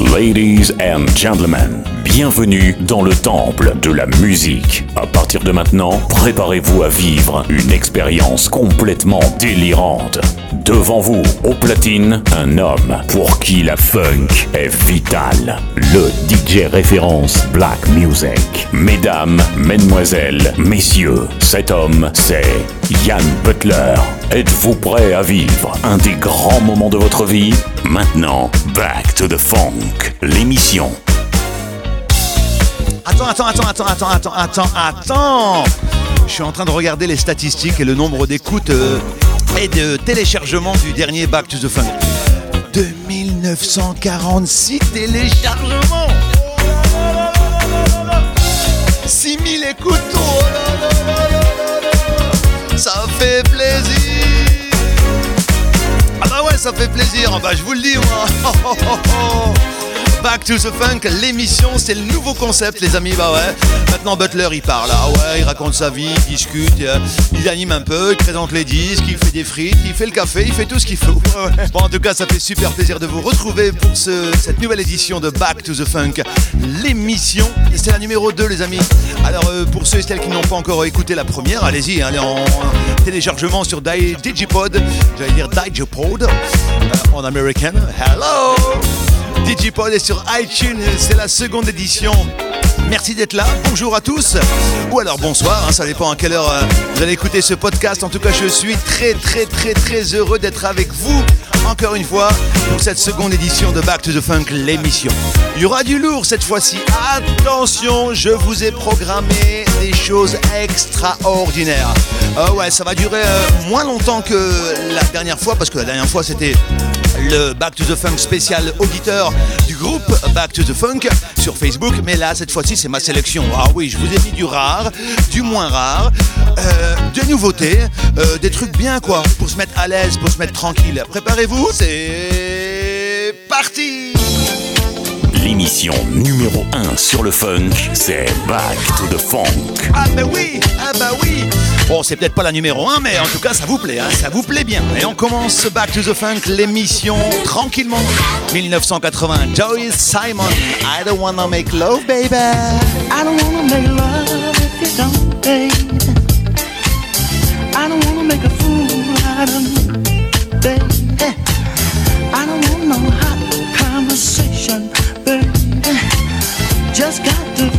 Ladies and gentlemen, bienvenue dans le temple de la musique. À partir de maintenant, préparez-vous à vivre une expérience complètement délirante. Devant vous, au platine, un homme pour qui la funk est vitale. Le DJ référence Black Music. Mesdames, mesdemoiselles, messieurs, cet homme, c'est Yann Butler. Êtes-vous prêt à vivre un des grands moments de votre vie? Maintenant, Back to the Funk, l'émission. Attends, attends, attends, attends, attends, attends, attends, attends Je suis en train de regarder les statistiques et le nombre d'écoutes euh, et de téléchargements du dernier Back to the Funk. 2946 téléchargements 6000 écoutes. Ça fait plaisir Ah bah ouais, ça fait plaisir, bah je vous le dis moi Back to the Funk, l'émission, c'est le nouveau concept, les amis. Bah ouais. Maintenant, Butler, il parle. Ah ouais, il raconte sa vie, il discute, euh, il anime un peu, il présente les disques, il fait des frites, il fait le café, il fait tout ce qu'il faut. Ouais. Bon, en tout cas, ça fait super plaisir de vous retrouver pour ce- cette nouvelle édition de Back to the Funk, l'émission. Et C'est la numéro 2, les amis. Alors, euh, pour ceux et celles qui n'ont pas encore écouté la première, allez-y, allez en téléchargement sur Di- Digipod, j'allais dire Digipod, euh, en américain. Hello! Digipod est sur iTunes, c'est la seconde édition. Merci d'être là, bonjour à tous, ou alors bonsoir, hein, ça dépend à quelle heure euh, vous allez écouter ce podcast. En tout cas, je suis très très très très heureux d'être avec vous encore une fois pour cette seconde édition de Back to the Funk, l'émission. Il y aura du lourd cette fois-ci. Attention, je vous ai programmé des choses extraordinaires. Ah ouais, ça va durer euh, moins longtemps que la dernière fois parce que la dernière fois c'était le Back to the Funk spécial auditeur du groupe Back to the Funk sur Facebook. Mais là, cette fois-ci, c'est ma sélection. Ah oui, je vous ai mis du rare, du moins rare, euh, des nouveautés, euh, des trucs bien quoi, pour se mettre à l'aise, pour se mettre tranquille. Préparez-vous, c'est parti L'émission numéro 1 sur le funk, c'est Back to the Funk. Ah bah oui, ah bah oui Bon, c'est peut-être pas la numéro 1, mais en tout cas, ça vous plaît, hein, ça vous plaît bien. Et on commence ce Back to the Funk, l'émission, tranquillement. 1980, Joyce Simon, I don't wanna make love, baby. I don't wanna make love if you don't, baby. I don't wanna make a fool out of me, baby. No hot conversation, baby. Just got to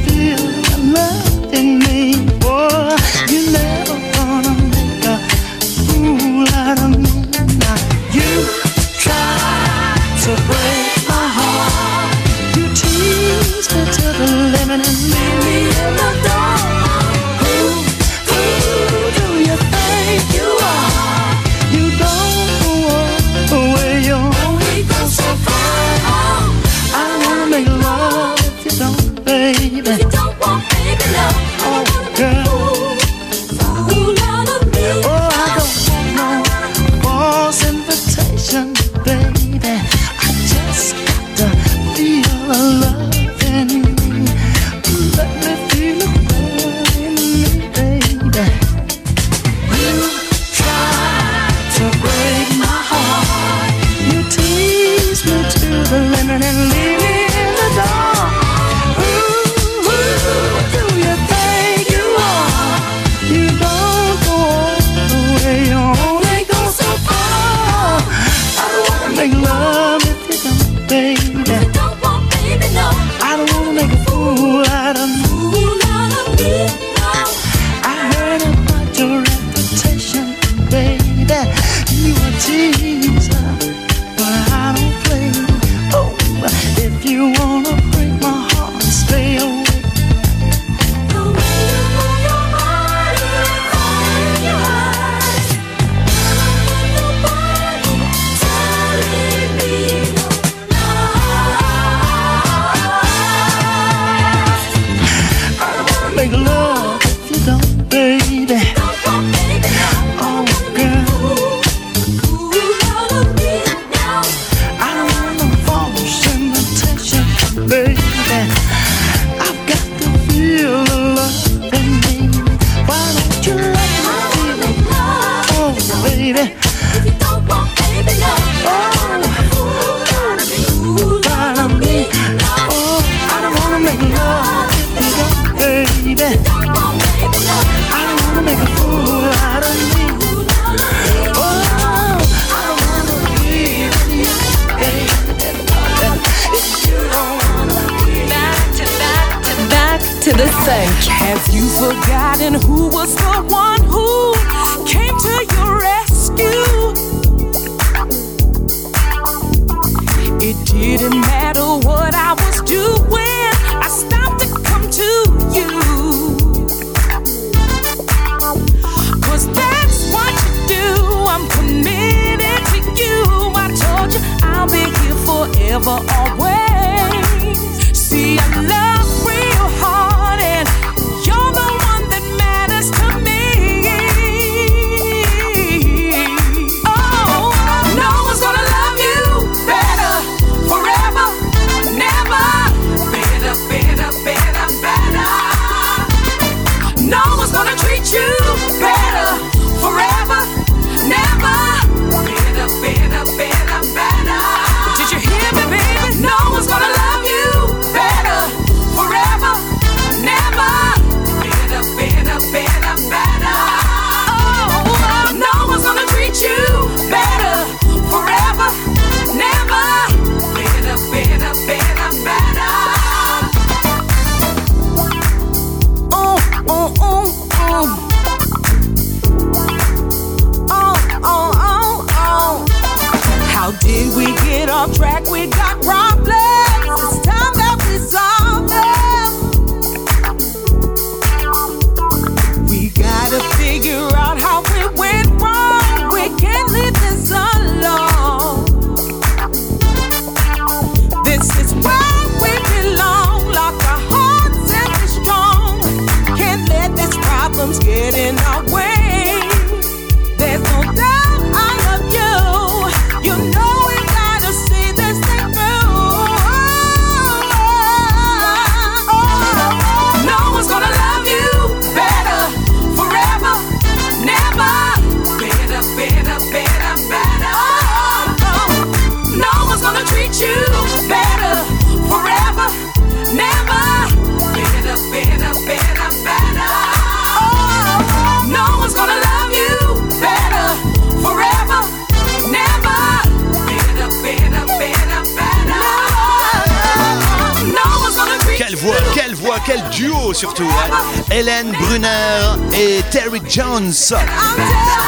quel duo surtout. hein. Hélène Brunner et Terry Jones.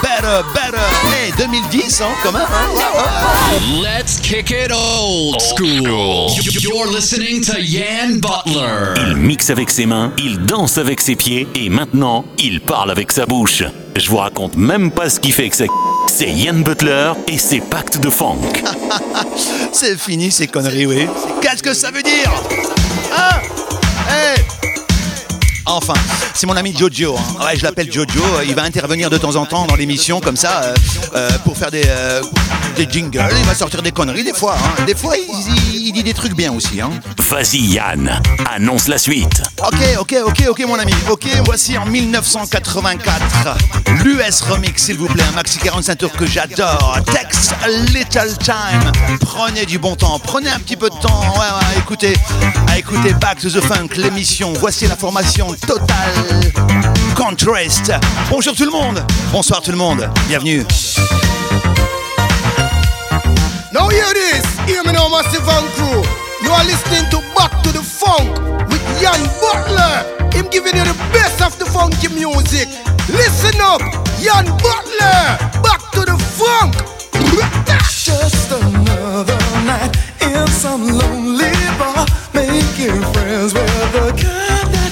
Better, better. Hey, 2010, hein, quand même. hein. Let's kick it old school. You're listening to Yan Butler. Il mixe avec ses mains, il danse avec ses pieds et maintenant, il parle avec sa bouche. Je vous raconte même pas ce qui fait que c'est. C'est Ian Butler et ses pactes de funk. C'est fini ces conneries, oui. Qu'est-ce que ça veut dire? Hein? Hey Enfin, c'est mon ami Jojo. hein. Ouais, je l'appelle Jojo. Il va intervenir de temps en temps dans l'émission comme ça euh, euh, pour faire des, euh, des jingles. Il va sortir des conneries des fois. hein. Des fois, il, il- il dit des trucs bien aussi. Hein. Vas-y Yann, annonce la suite. Ok, ok, ok, ok, mon ami. Ok, voici en 1984 l'US Remix, s'il vous plaît, un maxi 45 tours que j'adore. Text a little time. Prenez du bon temps, prenez un petit peu de temps. Ouais, ouais, écoutez, à écouter Back to the Funk, l'émission. Voici l'information totale. Contrast. Bonjour tout le monde. Bonsoir tout le monde. Bienvenue. Now hear this, hear me now, Massive and Crew. You are listening to Back to the Funk with Jan Butler. Him giving you the best of the funky music. Listen up, Jan Butler. Back to the funk. Just another night in some lonely bar, making friends with a kind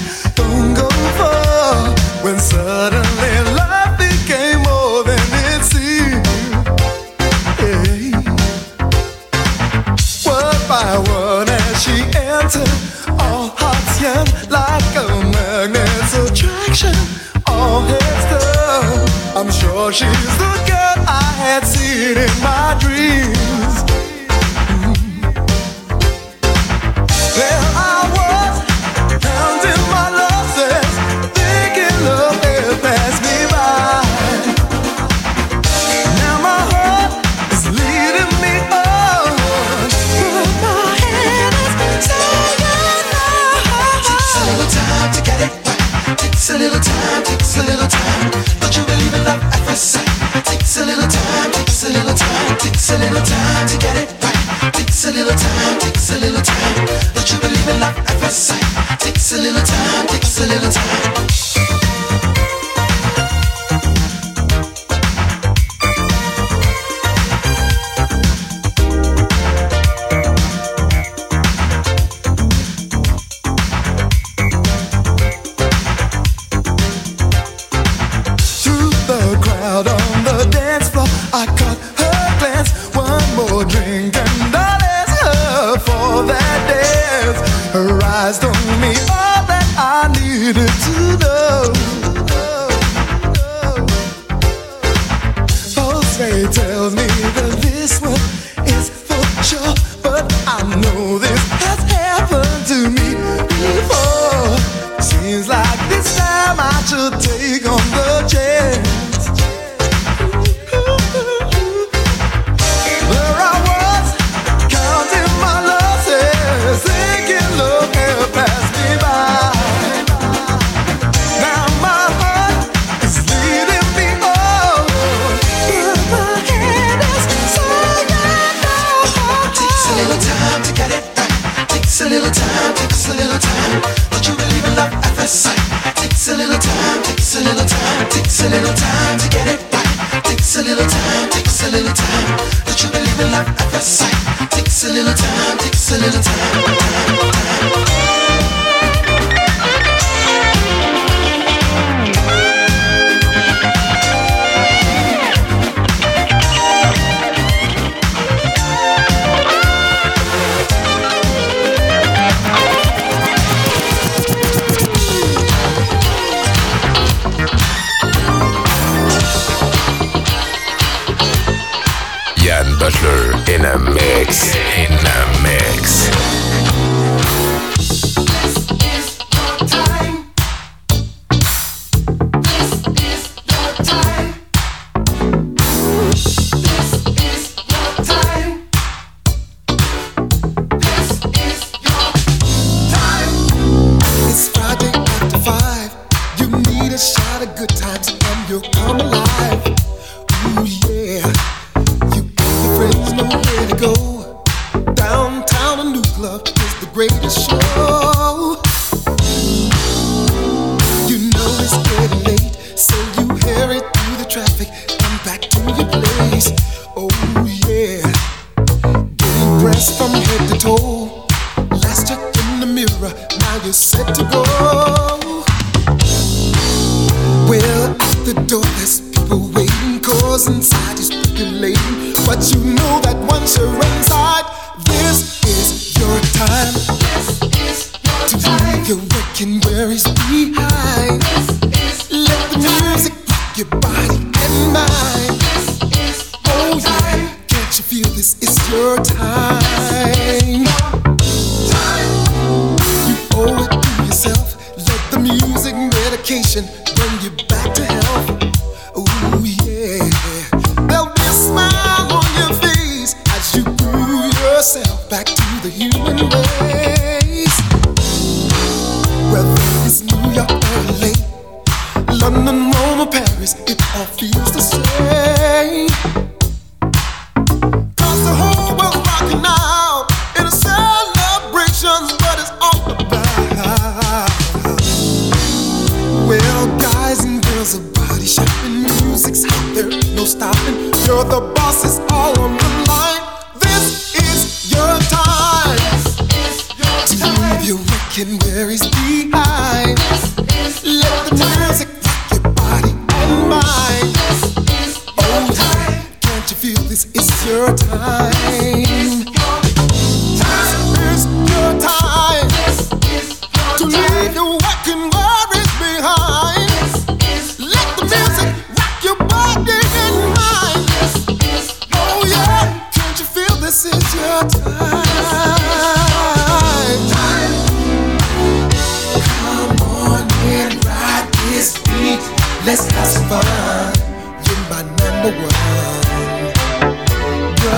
set to go. Well, at the door, there's people waiting, cause inside is populating. But you know that once you're inside, this is your time. This is your to time. To leave your work and worries behind. This is Let the music rock your body and mind. This is your oh, time. Yeah. Can't you feel this is your time?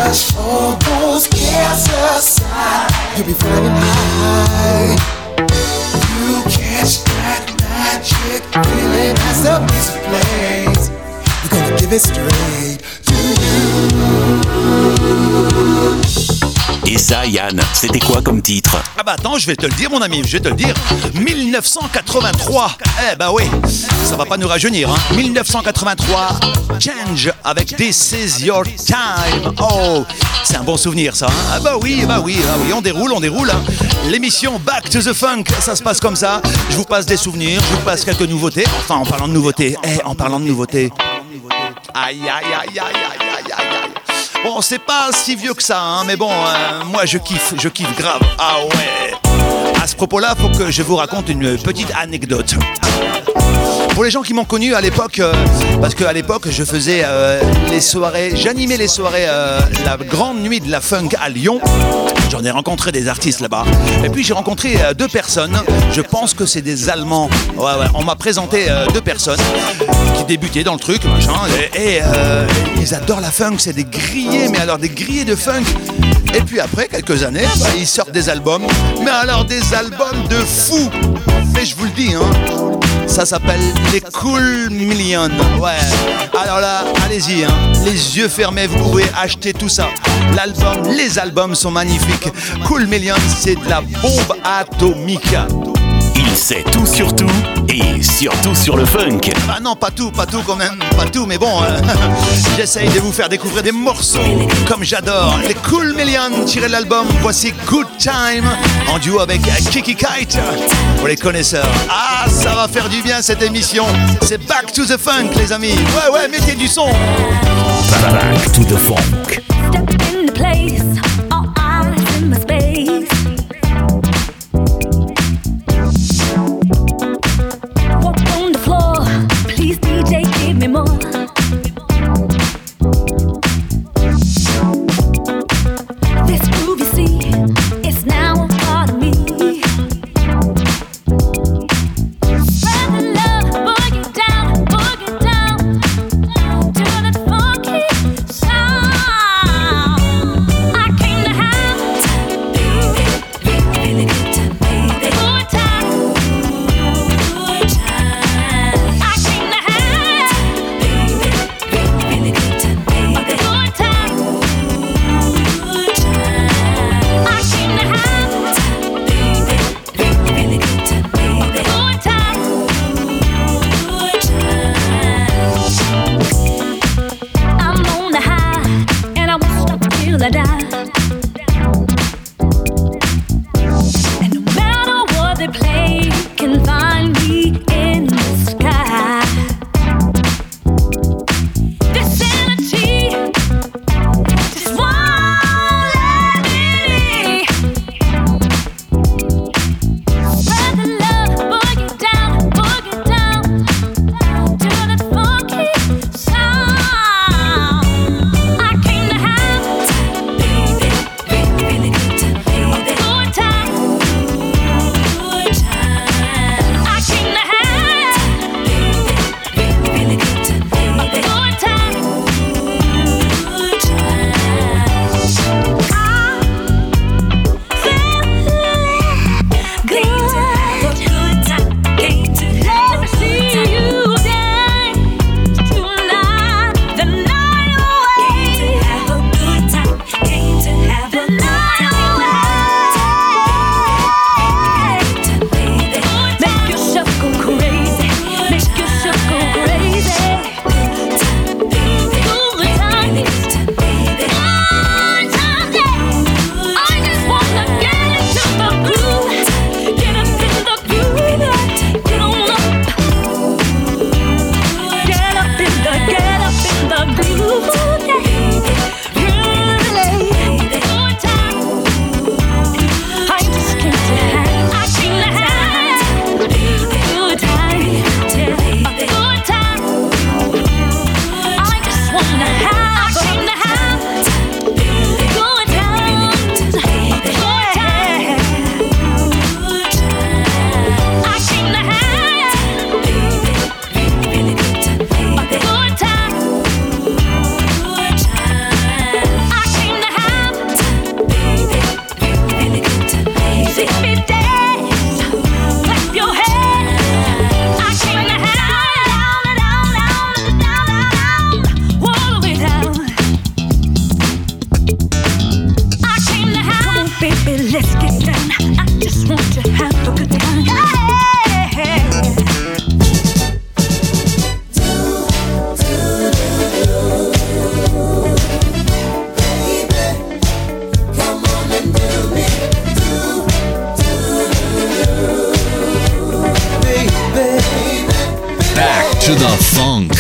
Brush all those cares aside. You'll be flying high. You catch that magic feeling as the music plays. You're gonna give it straight to you. Et ça, Yann, c'était quoi comme titre? Ah bah attends, je vais te le dire mon ami, je vais te le dire. 1983. Eh bah oui, ça va pas nous rajeunir. Hein. 1983, Change avec This Is Your Time. Oh, c'est un bon souvenir ça. hein. Ah bah oui, bah oui, bah oui, on déroule, on déroule. hein. L'émission Back to the Funk, ça se passe comme ça. Je vous passe des souvenirs, je vous passe quelques nouveautés. Enfin, en parlant de nouveautés, eh, en parlant de nouveautés. Aïe, aïe, aïe, aïe, aïe. Bon, c'est pas si vieux que ça, hein, mais bon, euh, moi je kiffe, je kiffe grave. Ah ouais. À ce propos-là, faut que je vous raconte une petite anecdote. Pour les gens qui m'ont connu à l'époque, euh, parce qu'à l'époque je faisais euh, les soirées, j'animais les soirées, euh, la grande nuit de la funk à Lyon. J'en ai rencontré des artistes là-bas. Et puis j'ai rencontré deux personnes. Je pense que c'est des Allemands. Ouais, ouais. On m'a présenté deux personnes qui débutaient dans le truc, machin. Et, ils adorent la funk. C'est des grillés, mais alors des grillés de funk. Et puis après quelques années, bah, ils sortent des albums. Mais alors des albums de fous. Et je vous le dis, hein. Ça s'appelle les Cool Millions. Ouais. Alors là, allez-y, hein. les yeux fermés, vous pouvez acheter tout ça. L'album, les albums sont magnifiques. Cool Millions, c'est de la bombe atomique. Il sait tout sur tout et surtout sur le funk. Ah non, pas tout, pas tout quand même, pas tout, mais bon, euh, j'essaye de vous faire découvrir des morceaux comme j'adore. Les Cool Millions, tiré de l'album, voici Good Time en duo avec Kiki Kite pour les connaisseurs. Ah, ça va faire du bien cette émission. C'est Back to the Funk, les amis. Ouais, ouais, mettez du son. Back to the funk. To the funk.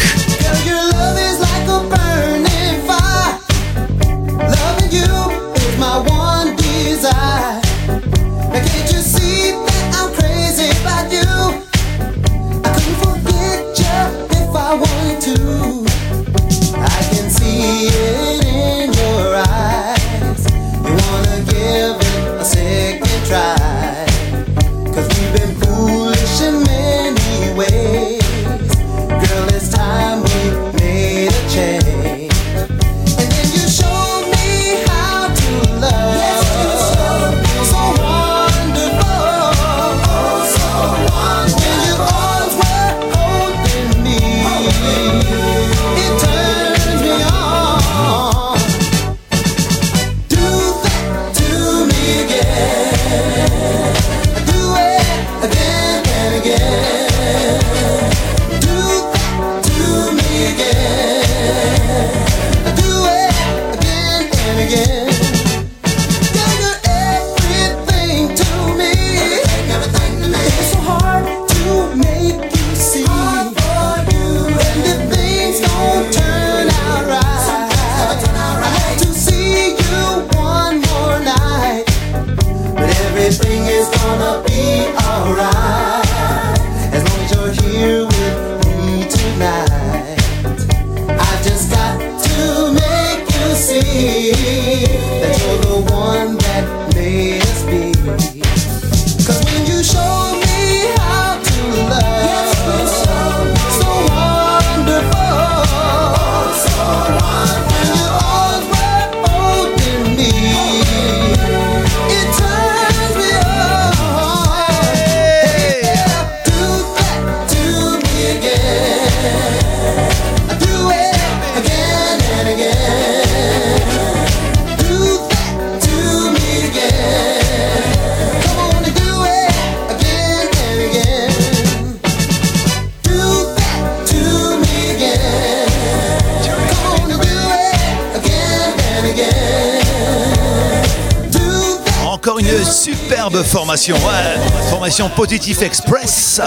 Formation, ouais. Formation Positif Express.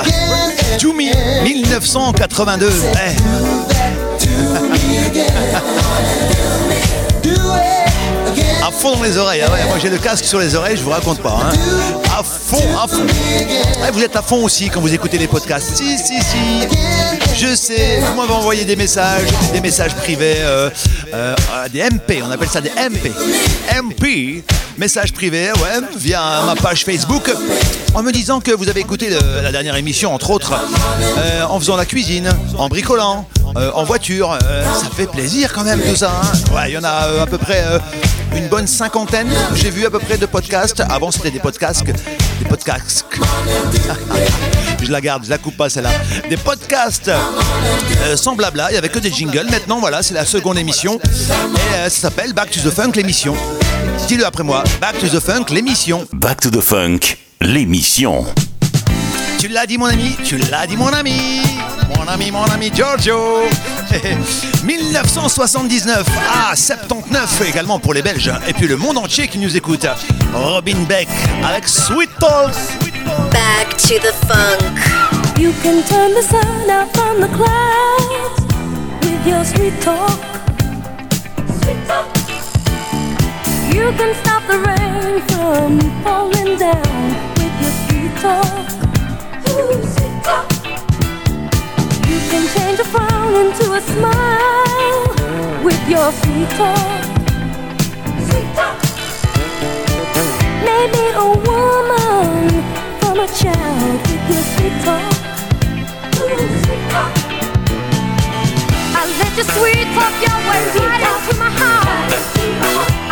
To Me 1982. Eh, à fond dans les oreilles. ah moi j'ai le casque sur les oreilles, je vous raconte pas. hein. À fond, à fond. Vous êtes à fond aussi quand vous écoutez les podcasts. Si, si, si. Je sais, vous m'avez envoyé des messages, des messages privés, euh, euh, euh, des MP, on appelle ça des MP. MP, messages privés, ouais, via ma page Facebook, en me disant que vous avez écouté la dernière émission, entre autres, euh, en faisant la cuisine, en bricolant, euh, en voiture. euh, ça fait plaisir quand même tout ça. hein. Ouais, il y en a à peu près une bonne cinquantaine, j'ai vu à peu près de podcasts. Avant c'était des podcasts, des podcasts. je la garde, je la coupe pas celle-là. Des podcasts euh, sans blabla, il n'y avait que des jingles. Maintenant voilà, c'est la seconde émission et ça s'appelle Back to the Funk l'émission. Dis-le après moi, Back to the Funk l'émission. Back to the Funk, l'émission. Tu l'as dit mon ami, tu l'as dit mon ami, mon ami, mon ami Giorgio. 1979 à 79 également pour les Belges et puis le monde entier qui nous écoute. Robin Beck avec Sweet Talk. Back to the funk. You can turn the sun out from the clouds with your sweet talk. Sweet talk. You can stop the rain from falling down with your sweet talk. Ooh, sweet talk. You can change a frown into a smile with your sweet talk. Sweet talk. Maybe a woman from a child with your sweet talk. Ooh, sweet talk. I let your sweet talk your way right into my heart.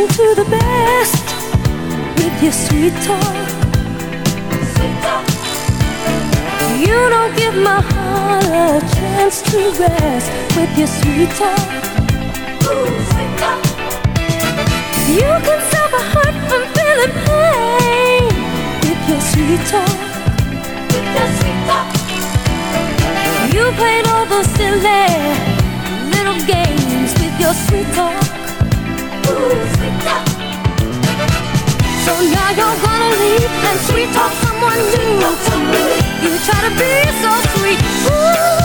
me to the best with your sweet talk. You don't give my heart a chance to rest with your sweet talk. You can save a heart from feeling pain with your sweet talk. With your sweet talk. You played all those silly little games with your sweet talk. So now you're gonna leave and sweet talk someone new. You try to be so sweet. Ooh.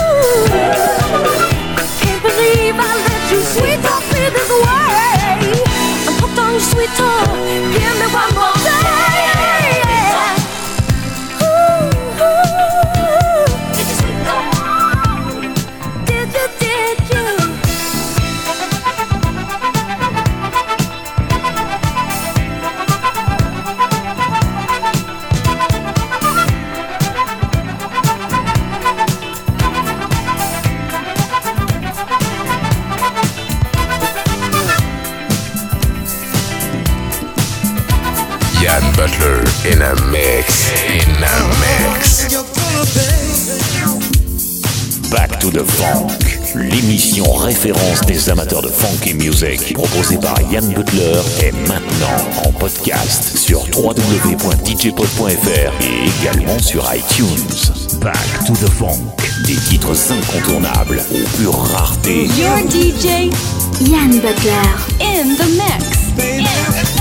Proposé par Yann Butler, est maintenant en podcast sur www.djpod.fr et également sur iTunes. Back to the Funk, des titres incontournables aux pures raretés. Your DJ, Yann Butler, in the mix.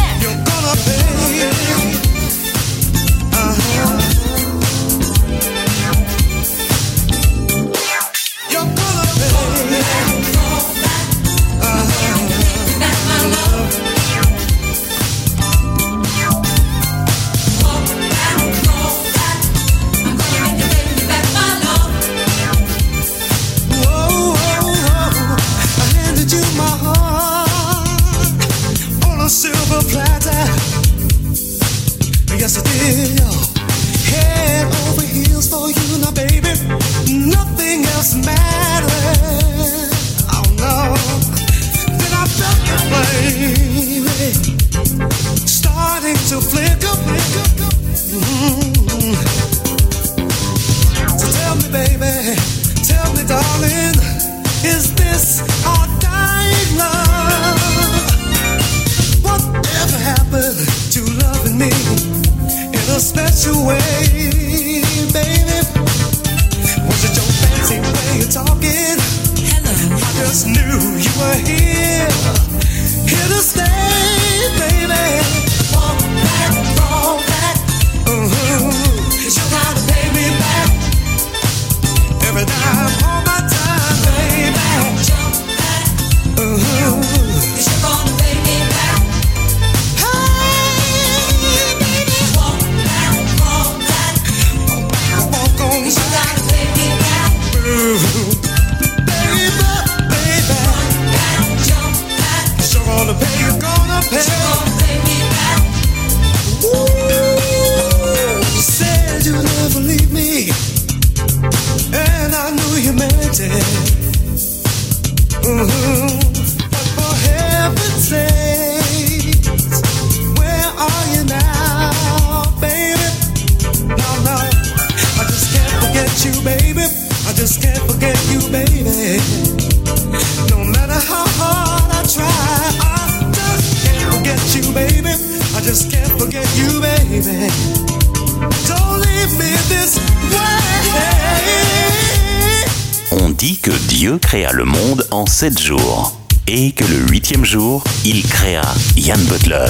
7 jours et que le huitième jour, il créa Ian Butler.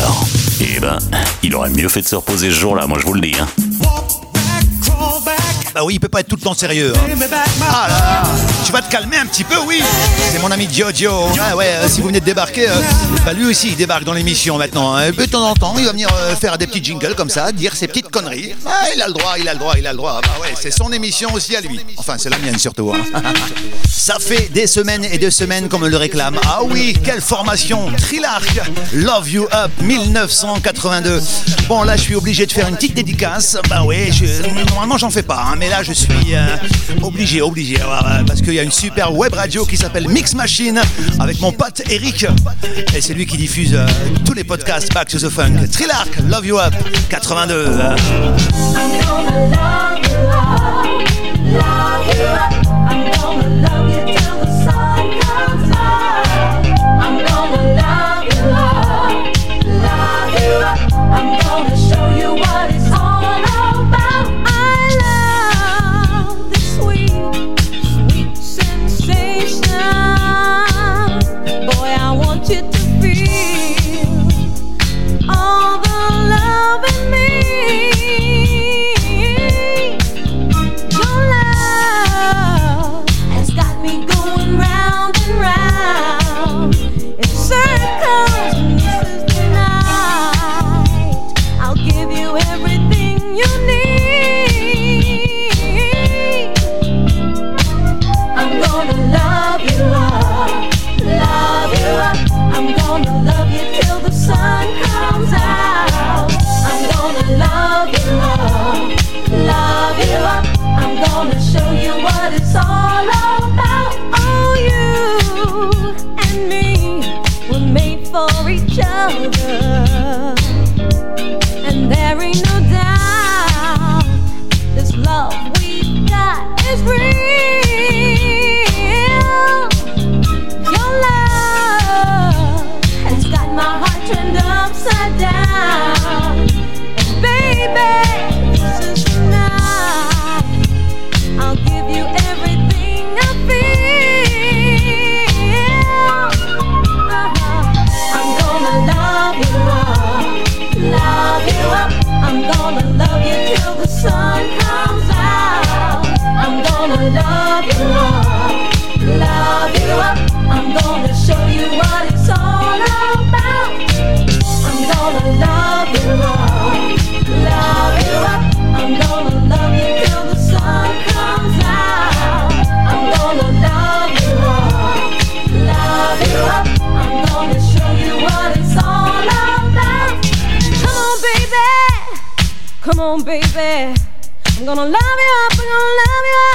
Eh ben, il aurait mieux fait de se reposer ce jour-là, moi je vous le dis. Hein. Bah oui, il peut pas être tout le temps sérieux. hein. Ah là, tu vas te calmer un petit peu, oui. C'est mon ami Jojo. Ah ouais, euh, si vous venez de débarquer, euh, bah lui aussi il débarque dans l'émission maintenant. hein. De temps en temps, il va venir euh, faire des petits jingles comme ça, dire ses petites conneries. Ah, il a le droit, il a le droit, il a le droit. Bah ouais, c'est son émission aussi à lui. Enfin, c'est la mienne surtout. hein. Ça fait des semaines et des semaines qu'on me le réclame. Ah oui, quelle formation Trilarch, Love You Up 1982. Bon, là, je suis obligé de faire une petite dédicace. Bah oui, je- normalement, j'en fais pas, hein, mais là, je suis euh, obligé, obligé. ouais, parce qu'il y a une super web radio qui s'appelle Mix Machine avec mon pote Eric. Et c'est lui qui diffuse euh, tous les podcasts Back to the Funk. Trilarch, Love You Up 82. euh. You and there ain't no doubt this love we got is real. Come on, baby. I'm gonna love you up. I'm gonna love you up.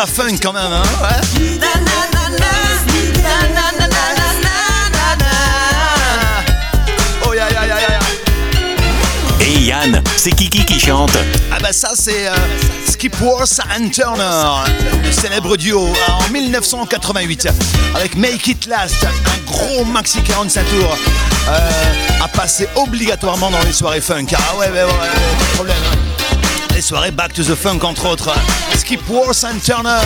La funk quand même, hein ouais. Oh. Et Yann, c'est Kiki qui chante. Ah bah ça c'est euh, Skip Worth and Turner, le célèbre duo euh, en 1988 avec Make It Last, un gros maxi 45 tours euh, à passer obligatoirement dans les soirées funk. Ah ouais, ouais, ouais, ouais, problème. hein. Les soirées Back to the Funk entre autres. Skip Worth and Turner,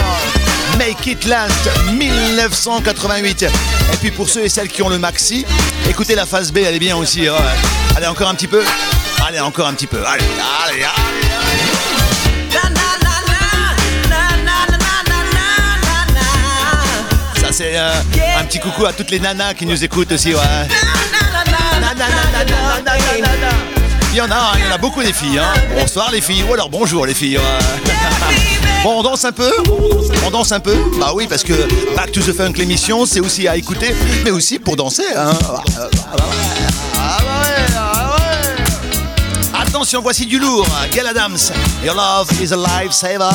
Make It Last 1988. Et puis pour ceux et celles qui ont le maxi, écoutez la phase B, elle est bien aussi. ouais. Allez encore un petit peu. Allez encore un petit peu. Allez, allez, allez. Ça c'est euh, un petit coucou à toutes les nanas qui nous écoutent aussi, ouais. Il y en a, hein, il y en a beaucoup des filles. Hein. Bonsoir les filles, ou alors bonjour les filles. Bon, on danse un peu On danse un peu Bah oui, parce que Back to the Funk, l'émission, c'est aussi à écouter, mais aussi pour danser. Attention, voici du lourd. Gail Adams, Your Love is a Lifesaver.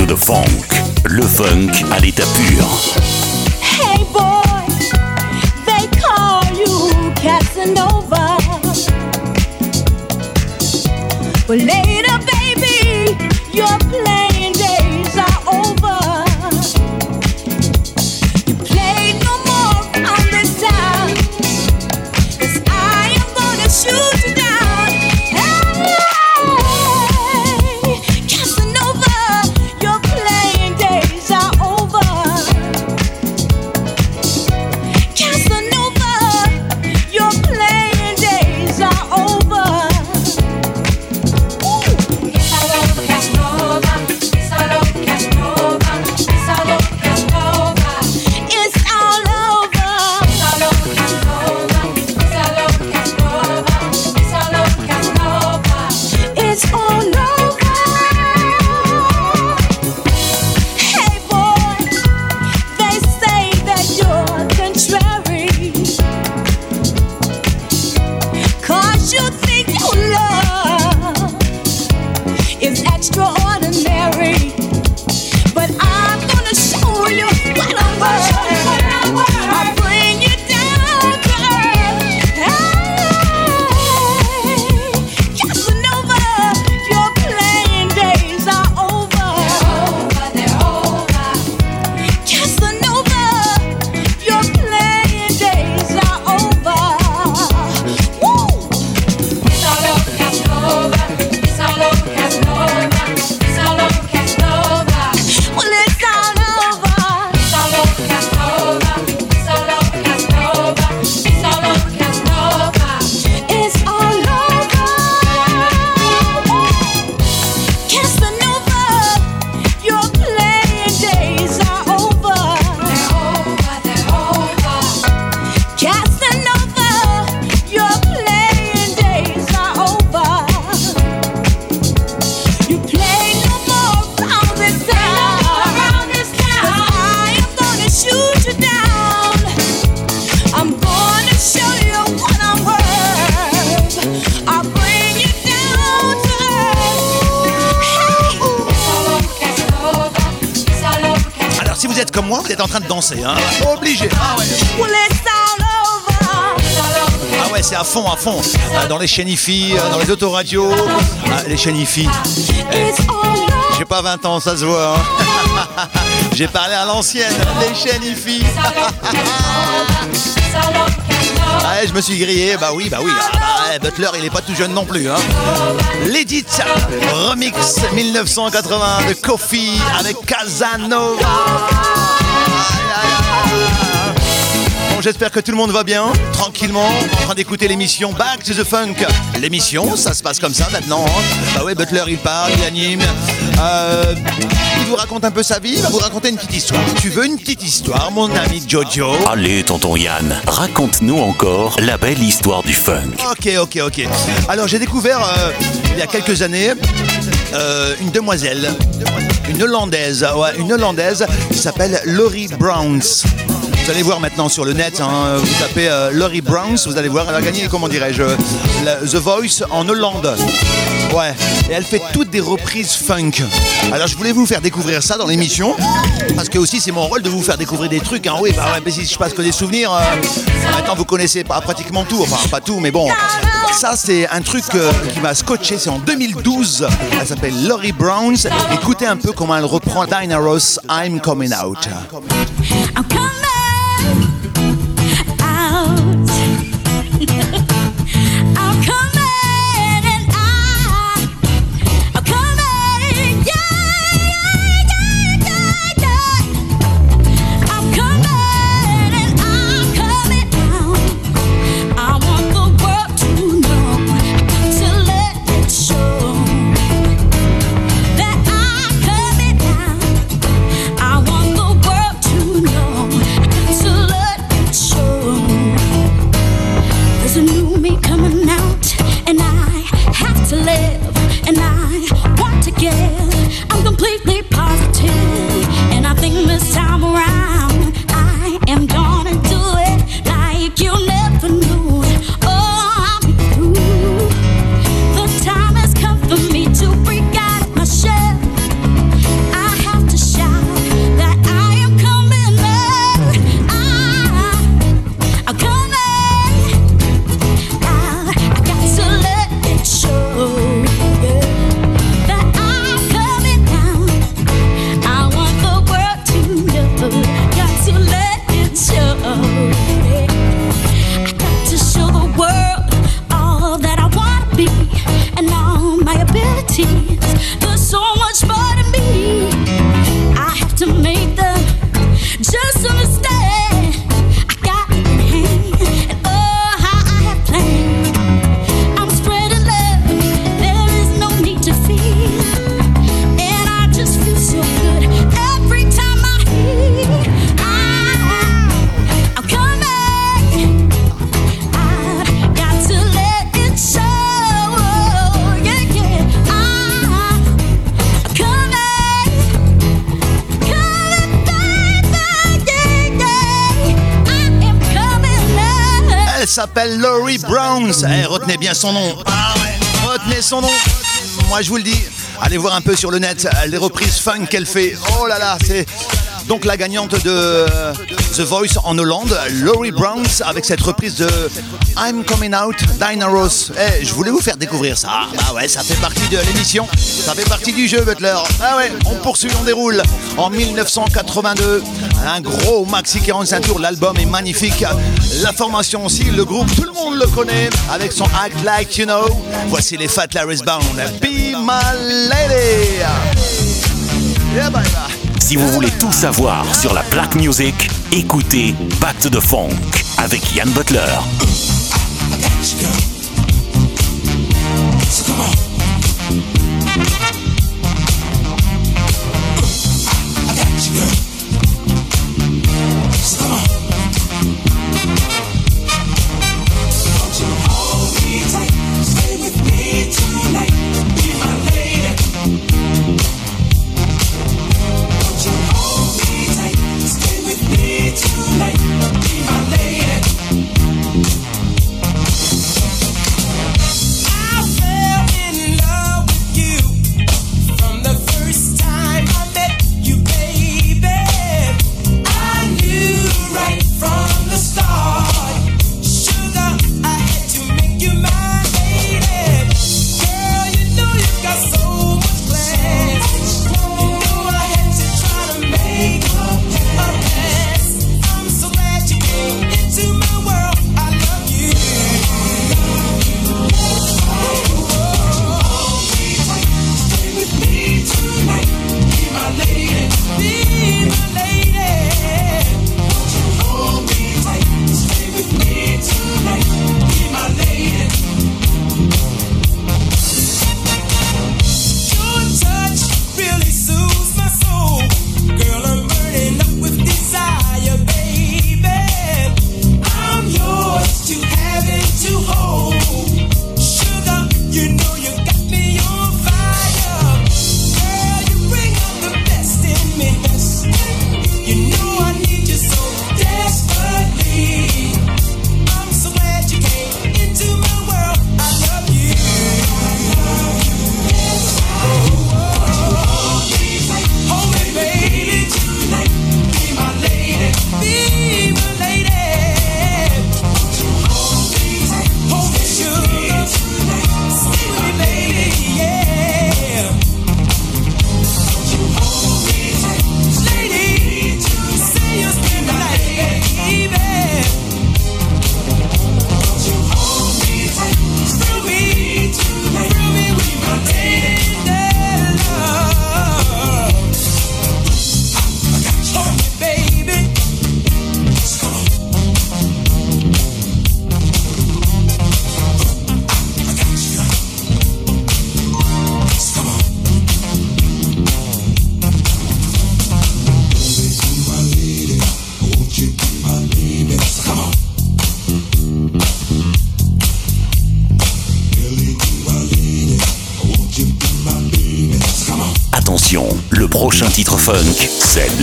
To the funk. Le funk à l'état pur. Hey boy, they call you Casanova. But later, baby, your playing danser, hein Obligé. Ah ouais. Ah c'est à fond, à fond. Euh, Dans les chaînes IFI, euh, dans les autoradios. Ah, les chaînes IFI. Eh, J'ai pas 20 ans, ça se voit. hein. J'ai parlé à l'ancienne, les chaînes IFI. Ah je me suis grillé, bah oui, bah oui. Ah bah ouais, Butler, il est pas tout jeune non plus. Hein. L'Edit remix 1980 de Kofi avec Casanova. Bon, j'espère que tout le monde va bien, tranquillement, en train d'écouter l'émission Back to the Funk. L'émission, ça se passe comme ça maintenant. hein. Bah ouais, Butler, il parle, il anime. Euh, il vous raconte un peu sa vie, il va vous raconter une petite histoire. Tu veux une petite histoire, mon ami Jojo? Allez, tonton Yann, raconte-nous encore la belle histoire du funk. Ok, ok, ok. Alors j'ai découvert euh, il y a quelques années euh, une demoiselle, une Hollandaise, ouais, une Hollandaise qui s'appelle Laurie Browns. Vous allez voir maintenant sur le net, hein, vous tapez euh, Laurie Browns, vous allez voir, elle a gagné, comment dirais-je, The Voice en Hollande. Ouais, et elle fait toutes des reprises funk. Alors je voulais vous faire découvrir ça dans l'émission, parce que aussi c'est mon rôle de vous faire découvrir des trucs. Hein. Oui, bah ouais, mais si je passe que des souvenirs, euh, maintenant vous connaissez pas pratiquement tout, enfin pas tout, mais bon. Ça c'est un truc euh, qui m'a scotché, c'est en 2012. Elle s'appelle Laurie Browns. Écoutez un peu comment elle reprend Dinah Ross, I'm Coming Out. I'm coming Eh, retenez bien son nom. Retenez son nom. Moi, je vous le dis. Allez voir un peu sur le net les reprises funk qu'elle fait. Oh là là, c'est donc la gagnante de euh, The Voice en Hollande, Laurie Browns, avec cette reprise de I'm Coming Out, Dinah Ross. Eh, je voulais vous faire découvrir ça. Ah ouais, ça fait partie de l'émission, ça fait partie du jeu, Butler. Ah ouais, on poursuit, on déroule. En 1982, un gros maxi 45 tours, l'album est magnifique. La formation aussi, le groupe, tout le monde le connaît avec son Act Like You Know. Voici les Fat Larry's Band, Be My Lady. Si vous voulez tout savoir sur la plaque music, écoutez Back to the Funk avec Yann Butler.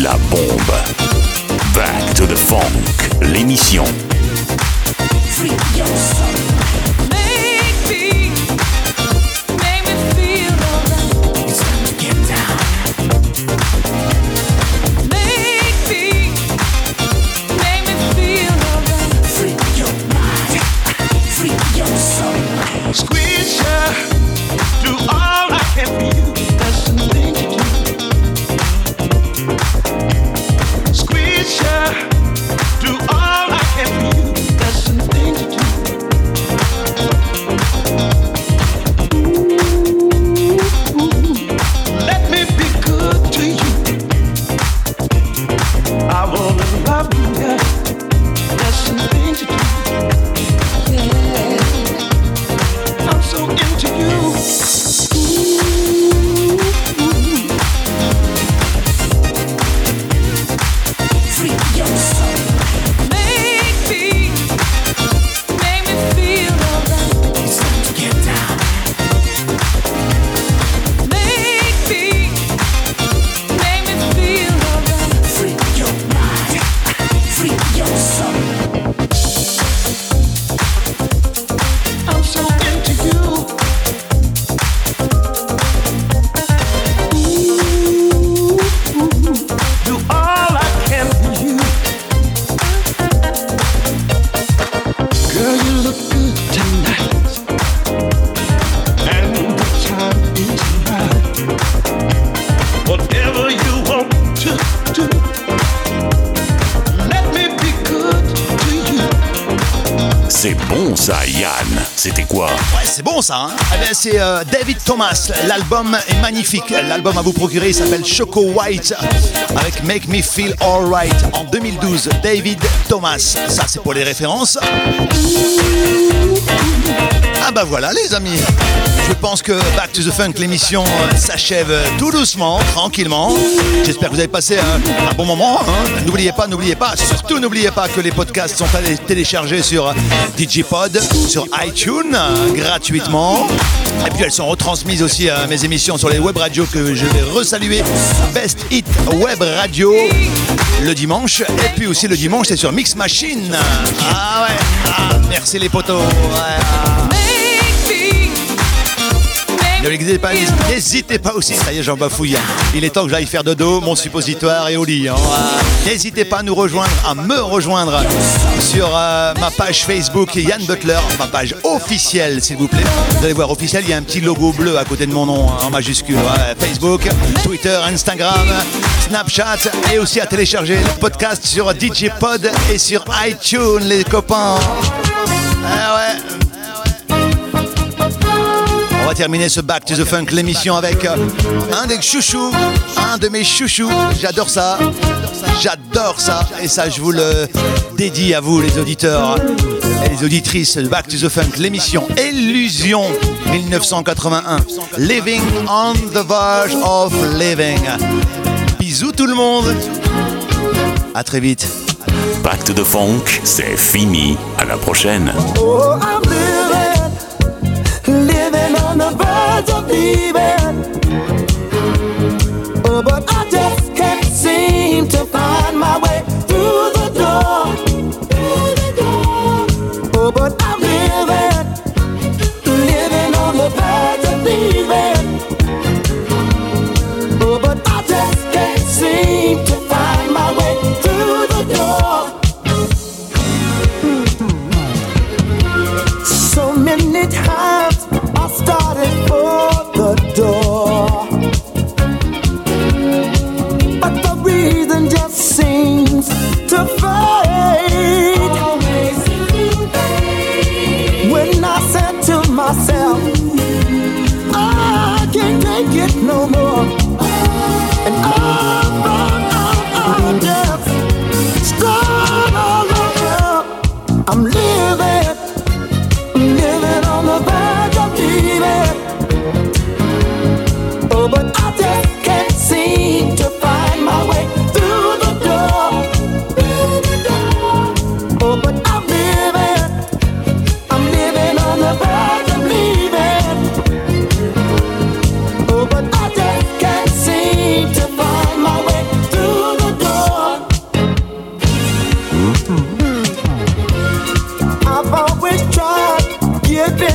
la bombe. C'est bon ça, hein Eh bien, c'est euh, David Thomas. L'album est magnifique. L'album à vous procurer s'appelle Choco White avec Make Me Feel Alright en 2012. David Thomas. Ça, c'est pour les références. Ah bah voilà les amis, je pense que Back to the Funk, l'émission euh, s'achève tout doucement, tranquillement. J'espère que vous avez passé un, bon moment. hein. N'oubliez pas, n'oubliez pas, surtout n'oubliez pas que les podcasts sont les télécharger sur DigiPod, sur iTunes, euh, gratuitement. Et puis elles sont retransmises aussi à mes émissions sur les web radios que je vais resaluer. Best Hit Web Radio le dimanche. Et puis aussi le dimanche c'est sur Mix Machine. Ah ouais, ah, merci les potos. Ouais. N'hésitez pas, n'hésitez pas aussi, ça y est, j'en bafouille. Il est temps que j'aille faire dodo, mon suppositoire et au lit. hein. N'hésitez pas à nous rejoindre, à me rejoindre sur euh, ma page Facebook Yann Butler, ma page officielle, s'il vous plaît. Vous allez voir, officiel, il y a un petit logo bleu à côté de mon nom, hein, en majuscule. Facebook, Twitter, Instagram, Snapchat et aussi à télécharger le podcast sur DJ Pod et sur iTunes, les copains. Ah ouais. Terminer ce Back to the Funk, l'émission avec euh, un des chouchous, un de mes chouchous. J'adore ça. J'adore ça. Et ça, je vous le dédie à vous, les auditeurs et les auditrices de Back to the Funk, l'émission Illusion 1981. Living on the verge of living. Bisous tout le monde. À très vite. Back to the Funk, c'est fini. À la prochaine. Oh, on the verge of leaving. Oh, but I just can't seem to find my way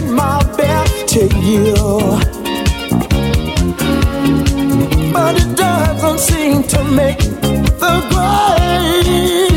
giving my best to you. But it doesn't seem to make the grade.